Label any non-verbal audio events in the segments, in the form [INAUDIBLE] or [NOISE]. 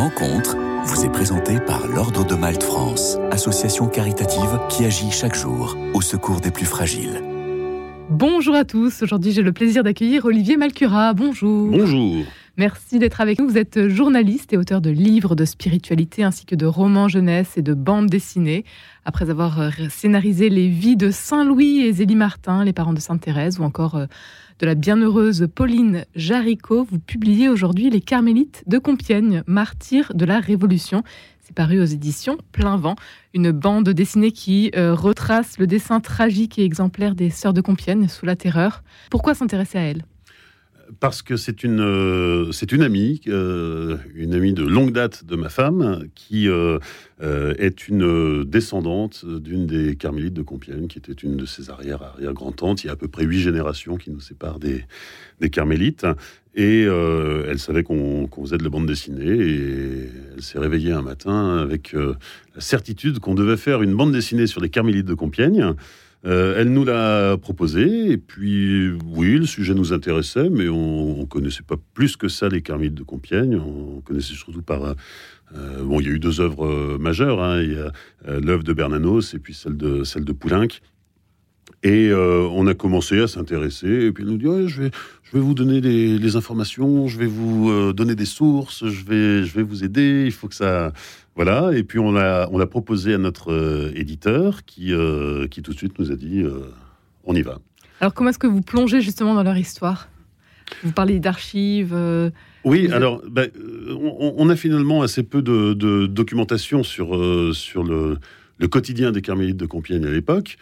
rencontre vous est présentée par l'Ordre de Malte France, association caritative qui agit chaque jour au secours des plus fragiles. Bonjour à tous, aujourd'hui j'ai le plaisir d'accueillir Olivier Malcura. Bonjour. Bonjour. Merci d'être avec nous. Vous êtes journaliste et auteur de livres de spiritualité ainsi que de romans jeunesse et de bandes dessinées. Après avoir euh, scénarisé les vies de Saint-Louis et Zélie Martin, les parents de Sainte-Thérèse, ou encore euh, de la bienheureuse Pauline Jaricot, vous publiez aujourd'hui Les Carmélites de Compiègne, martyrs de la Révolution. C'est paru aux éditions Plein Vent, une bande dessinée qui euh, retrace le dessin tragique et exemplaire des Sœurs de Compiègne sous la terreur. Pourquoi s'intéresser à elles parce que c'est une, euh, c'est une amie, euh, une amie de longue date de ma femme, qui euh, est une descendante d'une des carmélites de Compiègne, qui était une de ses arrière-arrière-grand-tantes. Il y a à peu près huit générations qui nous séparent des, des carmélites. Et elle savait qu'on faisait de la bande dessinée, et elle s'est réveillée un matin avec la certitude qu'on devait faire une bande dessinée sur les carmélites de Compiègne. Euh, elle nous l'a proposé, et puis oui, le sujet nous intéressait, mais on ne connaissait pas plus que ça les Carmélites de Compiègne. On connaissait surtout par. Euh, bon, il y a eu deux œuvres euh, majeures. Hein. L'œuvre de Bernanos et puis celle de, celle de Poulenc. Et on a commencé à s'intéresser, et puis elle nous dit je, vais, je vais vous donner les, informations, je vais vous donner des sources, je vais, je vais vous aider, il faut que ça, voilà, et puis on l'a on proposé à notre euh, éditeur qui, euh, qui tout de suite nous a dit euh, on y va. Alors comment est-ce que vous plongez justement dans leur histoire? Vous parlez d'archives Oui, alors ben, on, a finalement assez peu de, documentation sur, sur le, le, quotidien des carmélites de Compiègne à l'époque.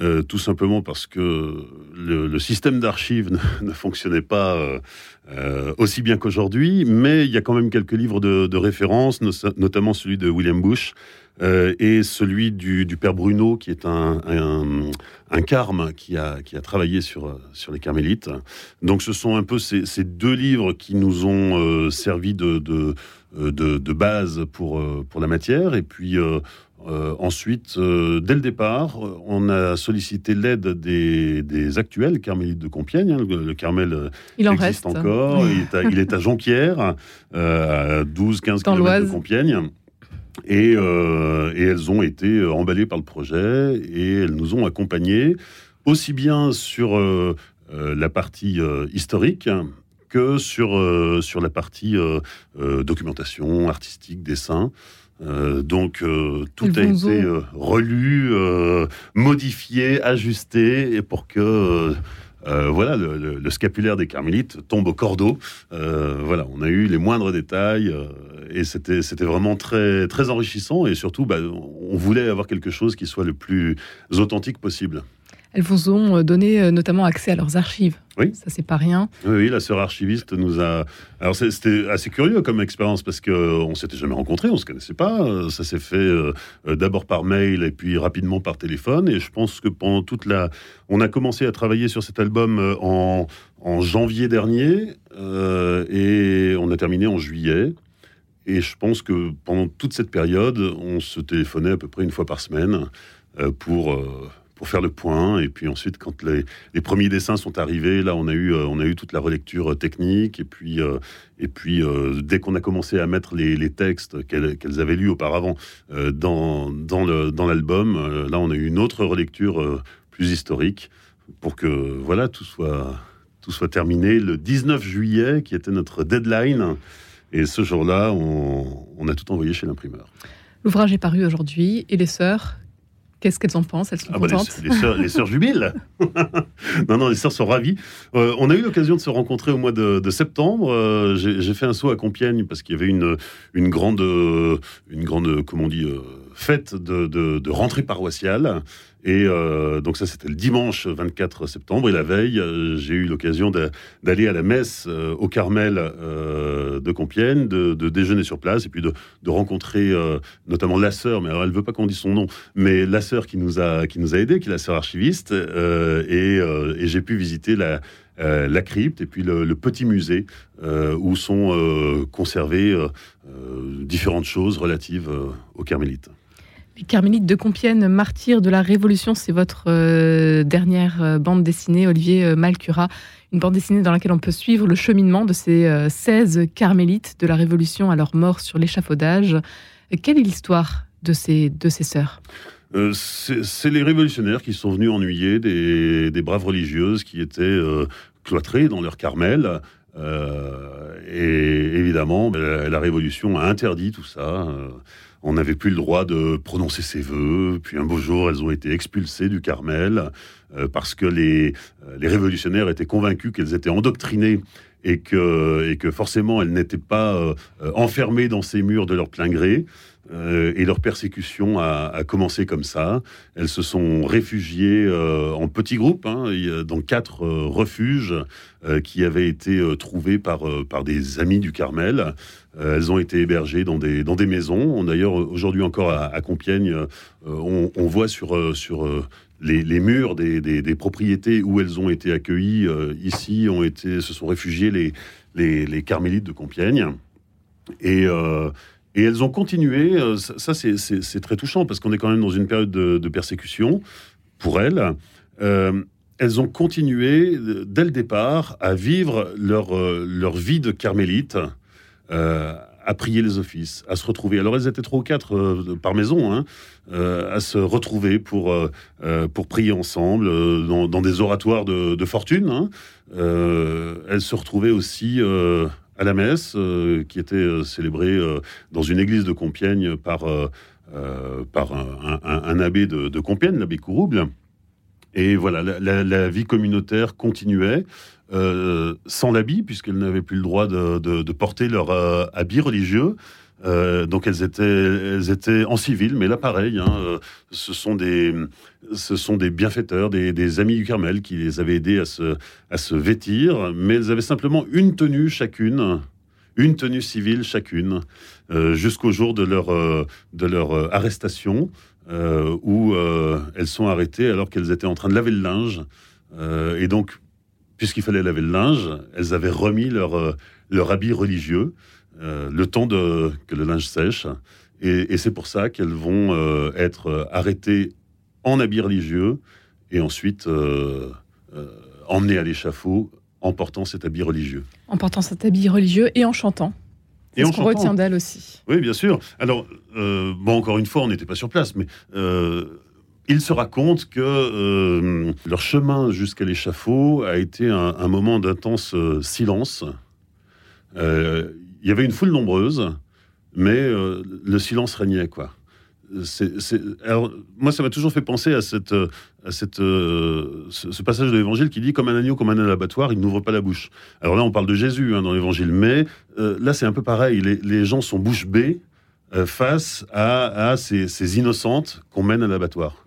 Euh, tout simplement parce que le, système d'archives [LAUGHS] ne, fonctionnait pas euh, euh, aussi bien qu'aujourd'hui, mais il y a quand même quelques livres de, référence, notamment celui de William Bush et celui du, père Bruno, qui est un, un, carme qui a, qui a travaillé sur, sur les carmélites. Donc ce sont un peu ces, deux livres qui nous ont servi de, de, base pour, pour la matière, et puis euh, ensuite, euh, dès le départ, on a sollicité l'aide des, actuels carmélites de Compiègne. Hein. le, Carmel euh, il existe encore. Il, est à, Jonquière, à 12-15 km de Compiègne. Et, elles ont été emballées par le projet et elles nous ont accompagnés aussi bien sur la partie historique que sur, sur la partie documentation, artistique, dessin. Euh, donc euh, tout a été euh, relu, modifié, ajusté, et pour que voilà le, scapulaire des carmélites tombe au cordeau. voilà, on a eu les moindres détails et c'était c'était vraiment très très enrichissant et surtout bah, on voulait avoir quelque chose qui soit le plus authentique possible. Elles vous ont euh, donné euh, notamment accès à leurs archives. Oui. Ça, c'est pas rien. Oui, la sœur archiviste nous a. Alors, c'était assez curieux comme expérience parce qu'on s'était jamais rencontrés, on se connaissait pas. Ça s'est fait euh, d'abord par mail et puis rapidement par téléphone. Et je pense que pendant toute la. On a commencé à travailler sur cet album en, en janvier dernier et on a terminé en juillet. Et je pense que pendant toute cette période, on se téléphonait à peu près une fois par semaine pour pour faire le point. Et puis ensuite, quand les, premiers dessins sont arrivés, là, on a eu, euh, on a eu toute la relecture euh, technique. Et puis, euh, et puis dès qu'on a commencé à mettre les, textes qu'elles avaient lus auparavant dans, dans l'album, là, on a eu une autre relecture plus historique pour que voilà tout soit, tout soit terminé le 19 juillet, qui était notre deadline. Et ce jour-là, on a tout envoyé chez l'imprimeur. L'ouvrage est paru aujourd'hui et les sœurs? Qu'est-ce qu'elles en pensent? Elles sont ah bah, contentes? Les, sœurs, jubilent [LAUGHS] Non, non, les sœurs sont ravies. Euh, on a eu l'occasion de se rencontrer au mois de, septembre. Euh, j'ai fait un saut à Compiègne parce qu'il y avait une, une, grande, une grande, comment on dit, euh, fête de, rentrée paroissiale. Et euh, donc ça, c'était le dimanche 24 septembre. Et la veille, euh, j'ai eu l'occasion d'aller à la messe euh, au Carmel de Compiègne, de, déjeuner sur place et puis de, rencontrer notamment la sœur. Mais alors, elle veut pas qu'on dise son nom, mais la sœur qui nous a qui nous a aidé, qui est la sœur archiviste. et, j'ai pu visiter la crypte et puis le, petit musée où sont conservées différentes choses relatives aux carmélites. Les Carmélites de Compiègne, martyrs de la Révolution, c'est votre euh, dernière euh, bande dessinée, Olivier euh, Malcura. Une bande dessinée dans laquelle on peut suivre le cheminement de ces 16 Carmélites de la Révolution à leur mort sur l'échafaudage. Quelle est l'histoire de ces, de ces sœurs? C'est les révolutionnaires qui sont venus ennuyer des, des braves religieuses qui étaient cloîtrées dans leur Carmel. et évidemment, ben, la Révolution a interdit tout ça on n'avait plus le droit de prononcer ses voeux. Puis un beau jour, elles ont été expulsées du Carmel euh, parce que les, euh, les révolutionnaires étaient convaincus qu'elles étaient endoctrinées et que, et que forcément elles n'étaient pas euh, enfermées dans ces murs de leur plein gré. Et leur persécution a, commencé comme ça. Elles se sont réfugiées en petits groupes, hein, dans quatre refuges qui avaient été trouvés par, des amis du Carmel. Euh, elles ont été hébergées dans des, maisons. D'ailleurs, aujourd'hui encore à, Compiègne, euh, on, voit sur, euh, les, murs des, propriétés où elles ont été accueillies. ici, ont été, se sont les, les carmélites de Compiègne. Et, et elles ont continué. Ça, c'est très touchant parce qu'on est quand même dans une période de, persécution pour elles. elles ont continué dès le départ à vivre leur, vie de carmélite euh, à prier les offices, à se retrouver. Alors elles étaient trois ou quatre euh, par maison, hein, euh, à se retrouver pour, pour prier ensemble dans, des oratoires de, fortune. Hein. elles se retrouvaient aussi à la messe, qui était célébrée dans une église de Compiègne par, par un, abbé de, Compiègne, l'abbé Courouble. Et voilà, la, vie communautaire continuait. Euh, sans l'habit, puisqu'elles n'avaient plus le droit de, porter leur euh, habit religieux. Euh, donc elles étaient, elles étaient en civil, mais là pareil, hein, ce, sont des, ce sont des bienfaiteurs, des, amis du Carmel qui les avaient aidés à se, à se vêtir, mais elles avaient simplement une tenue chacune, une tenue civile chacune, jusqu'au jour de leur, de leur arrestation, où elles sont arrêtées alors qu'elles étaient en train de laver le linge. et donc puisqu'il fallait laver le linge, elles avaient remis leur, euh, leur habit religieux, euh, le temps de, que le linge sèche. Et, c'est pour ça qu'elles vont euh, être arrêtées en habit religieux et ensuite emmenées à l'échafaud en portant cet habit religieux. En portant cet habit religieux et en chantant. Et on retient d'elle aussi. Oui, bien sûr. Alors, bon, encore une fois, on n'était pas sur place, mais il se raconte que euh, leur chemin jusqu'à l'échafaud a été un, moment d'intense euh, silence. Euh, il y avait une foule nombreuse, mais le silence régnait. Alors, moi, ça m'a toujours fait penser à, à cette, ce, passage de l'Évangile qui dit comme un agneau, comme un abattoir, il n'ouvre pas la bouche. Alors là, on parle de Jésus hein, dans l'Évangile, mais là, c'est un peu pareil. Les, gens sont bouche bée face à, ces, innocentes qu'on mène à l'abattoir.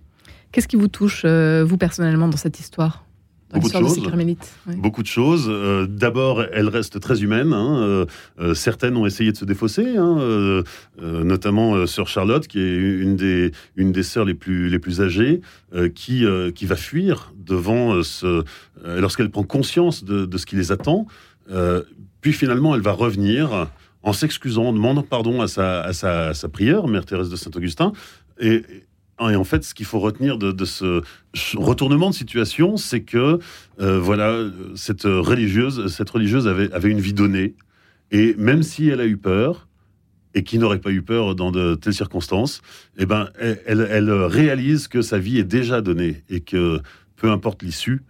Qu'est-ce qui vous touche, euh, vous personnellement, dans cette histoire? Beaucoup de, choses, beaucoup de choses. D'abord, elle reste très humaine. Hein. Euh, euh, certaines ont essayé de se défausser, hein. notamment Sœur Charlotte, qui est une des, une des sœurs les plus, les plus âgées, qui, qui va fuir devant ce. lorsqu'elle prend conscience de, de, ce qui les attend. puis finalement, elle va revenir en s'excusant, en demandant pardon à sa, à sa, à sa prière, Mère Thérèse de Saint-Augustin. Et, et en fait, ce qu'il faut retenir de, ce retournement de situation, c'est que euh, voilà, cette religieuse, cette religieuse avait, avait une vie donnée, et même si elle a eu peur, et qui n'aurait pas eu peur dans de telles circonstances, eh ben, elle, réalise que sa vie est déjà donnée et que peu importe l'issue,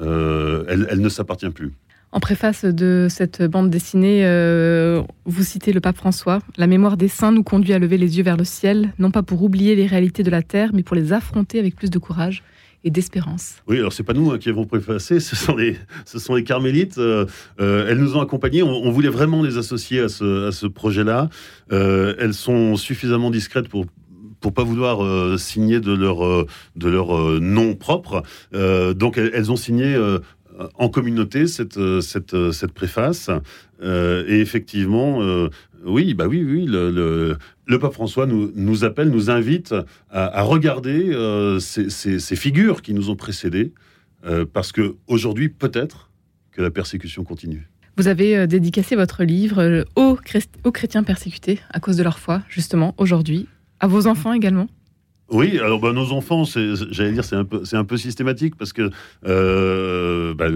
euh, elle ne s'appartient plus. En préface de cette bande dessinée, euh, vous citez le pape François. La mémoire des saints nous conduit à lever les yeux vers le ciel, non pas pour oublier les réalités de la terre, mais pour les affronter avec plus de courage et d'espérance. Oui, alors c'est pas nous hein, qui avons préfacé, ce sont les, ce sont les carmélites. Euh, euh, elles nous ont accompagnés. On, voulait vraiment les associer à ce, à ce projet-là. elles sont suffisamment discrètes pour pour pas vouloir signer de leur de leur nom propre. donc elles, ont signé en communauté cette, euh, cette, euh, cette préface. Euh, et effectivement, oui, bah oui, oui, le, pape François nous, nous, appelle, nous invite à, regarder ces, figures qui nous ont précédés, parce que aujourd'hui, peut-être que la persécution continue. Vous avez dédicacé votre livre aux chrétiens persécutés à cause de leur foi, justement, aujourd'hui, à vos enfants également? Oui, alors bah, nos enfants, j'allais dire, c'est un peu, un peu systématique parce que euh, bah,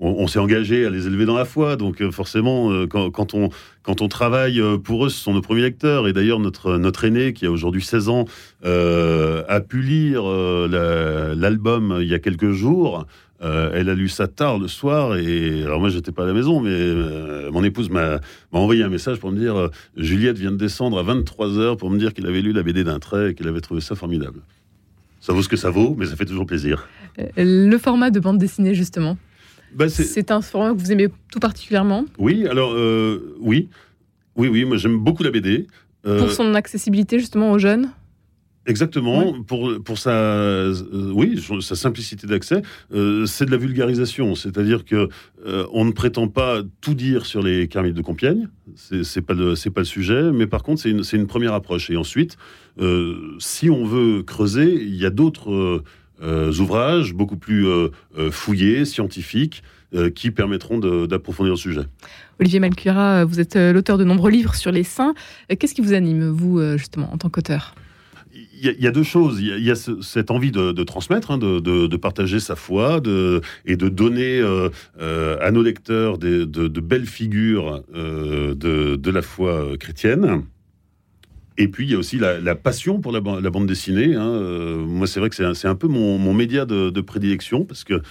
on, s'est engagé à les élever dans la foi, donc euh, forcément, euh, quand, on quand on travaille pour eux, ce sont nos premiers lecteurs. Et d'ailleurs, notre notre aîné, qui a aujourd'hui 16 ans, a pu lire l'album il y a quelques jours. Euh, elle a lu ça tard le soir et alors moi j'étais pas à la maison mais euh, mon épouse m'a envoyé un message pour me dire euh, Juliette vient de descendre à 23 h pour me dire qu'elle avait lu la BD d'un trait et qu'elle avait trouvé ça formidable. Ça vaut ce que ça vaut mais ça fait toujours plaisir. Le format de bande dessinée justement. Bah, c'est un format que vous aimez tout particulièrement? Oui, alors oui. Oui, oui, moi j'aime beaucoup la BD. Pour son accessibilité justement aux jeunes? Exactement, pour, pour sa, euh, oui, sa simplicité d'accès, euh, c'est de la vulgarisation, c'est-à-dire que euh, on ne prétend pas tout dire sur les carmites de Compiègne, c'est pas le pas le sujet, mais par contre c'est une, une première approche. Et ensuite, si on veut creuser, il y a d'autres ouvrages beaucoup plus fouillés, scientifiques, qui permettront d'approfondir le sujet. Olivier Malcura, vous êtes l'auteur de nombreux livres sur les saints. Qu'est-ce qui vous anime, vous, justement, en tant qu'auteur? Il y, a deux choses. Il y, a cette envie de, transmettre, hein, de, partager sa foi et de donner euh, euh, à nos lecteurs de, belles figures euh, de, la foi chrétienne. Et puis, il y a aussi la, passion pour la, bande dessinée. Hein. moi, c'est vrai que c'est un, peu mon, média de, prédilection, parce que,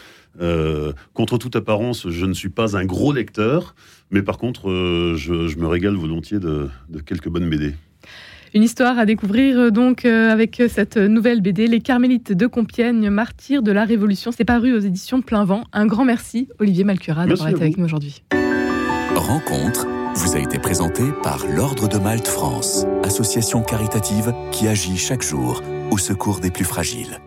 contre toute apparence, je ne suis pas un gros lecteur, mais par contre, je, je me régale volontiers de, quelques bonnes BD. Une histoire à découvrir euh, donc euh, avec cette nouvelle BD, Les Carmélites de Compiègne, martyrs de la Révolution. C'est paru aux éditions Plein Vent. Un grand merci, Olivier Malcura, d'avoir été avec nous aujourd'hui. Rencontre vous a été présentée par l'Ordre de Malte France, association caritative qui agit chaque jour au secours des plus fragiles.